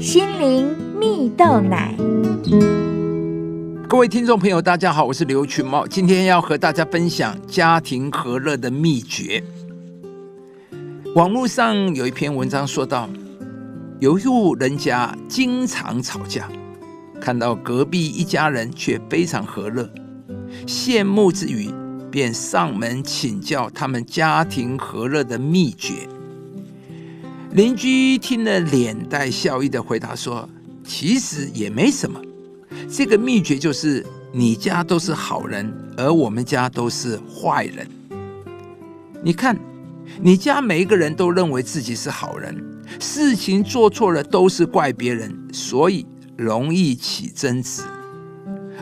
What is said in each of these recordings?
心灵蜜豆奶。各位听众朋友，大家好，我是刘群茂，今天要和大家分享家庭和乐的秘诀。网络上有一篇文章说到，有一户人家经常吵架，看到隔壁一家人却非常和乐，羡慕之余，便上门请教他们家庭和乐的秘诀。邻居听了，脸带笑意的回答说：“其实也没什么，这个秘诀就是你家都是好人，而我们家都是坏人。你看，你家每一个人都认为自己是好人，事情做错了都是怪别人，所以容易起争执；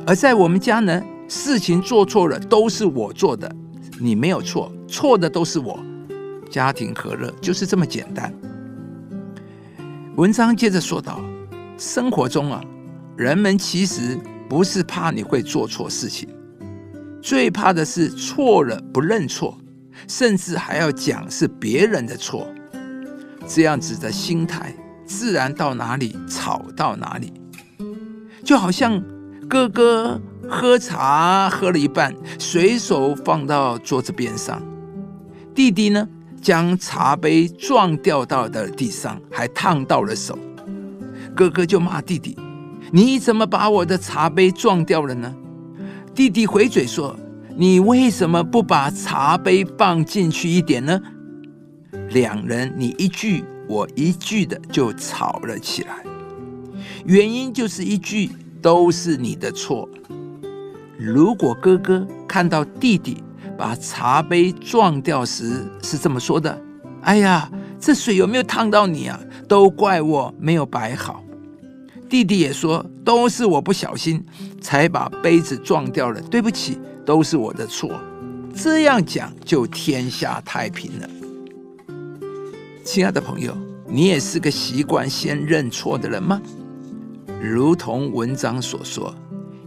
而在我们家呢，事情做错了都是我做的，你没有错，错的都是我。家庭和乐就是这么简单。”文章接着说道：“生活中啊，人们其实不是怕你会做错事情，最怕的是错了不认错，甚至还要讲是别人的错。这样子的心态，自然到哪里吵到哪里。就好像哥哥喝茶喝了一半，随手放到桌子边上，弟弟呢？”将茶杯撞掉到了地上，还烫到了手。哥哥就骂弟弟：“你怎么把我的茶杯撞掉了呢？”弟弟回嘴说：“你为什么不把茶杯放进去一点呢？”两人你一句我一句的就吵了起来。原因就是一句都是你的错。如果哥哥看到弟弟，把茶杯撞掉时是这么说的：“哎呀，这水有没有烫到你啊？都怪我没有摆好。”弟弟也说：“都是我不小心才把杯子撞掉了，对不起，都是我的错。”这样讲就天下太平了。亲爱的朋友，你也是个习惯先认错的人吗？如同文章所说，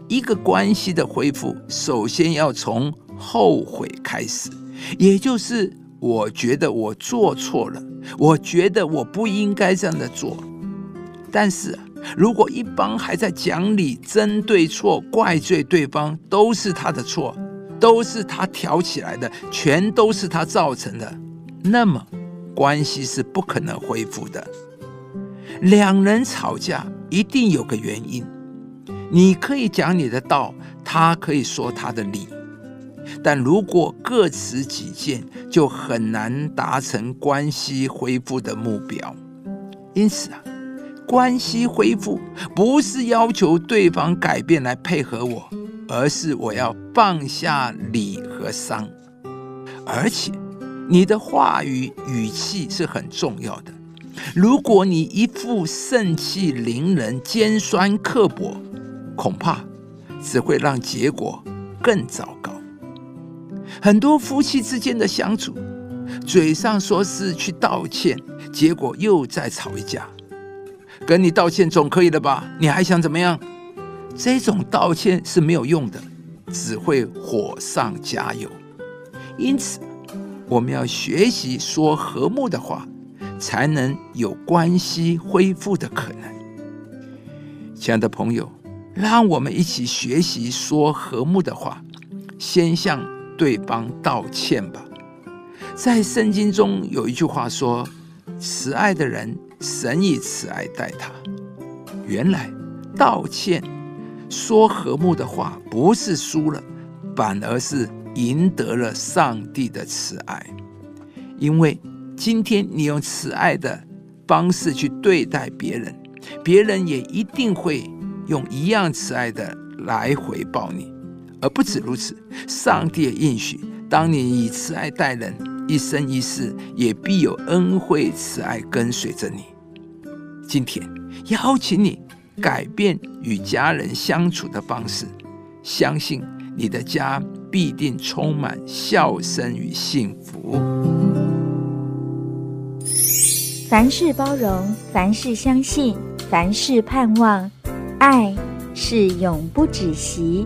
一个关系的恢复，首先要从。后悔开始，也就是我觉得我做错了，我觉得我不应该这样的做。但是如果一方还在讲理、针对错、怪罪对方，都是他的错，都是他挑起来的，全都是他造成的，那么关系是不可能恢复的。两人吵架一定有个原因，你可以讲你的道，他可以说他的理。但如果各持己见，就很难达成关系恢复的目标。因此啊，关系恢复不是要求对方改变来配合我，而是我要放下理和伤。而且，你的话语语气是很重要的。如果你一副盛气凌人、尖酸刻薄，恐怕只会让结果更糟糕。很多夫妻之间的相处，嘴上说是去道歉，结果又再吵一架。跟你道歉总可以了吧？你还想怎么样？这种道歉是没有用的，只会火上加油。因此，我们要学习说和睦的话，才能有关系恢复的可能。亲爱的朋友，让我们一起学习说和睦的话，先向。对方道歉吧。在圣经中有一句话说：“慈爱的人，神以慈爱待他。”原来道歉、说和睦的话，不是输了，反而是赢得了上帝的慈爱。因为今天你用慈爱的方式去对待别人，别人也一定会用一样慈爱的来回报你。而不止如此，上帝也应许：当你以慈爱待人，一生一世也必有恩惠慈爱跟随着你。今天邀请你改变与家人相处的方式，相信你的家必定充满笑声与幸福。凡事包容，凡事相信，凡事盼望，爱是永不止息。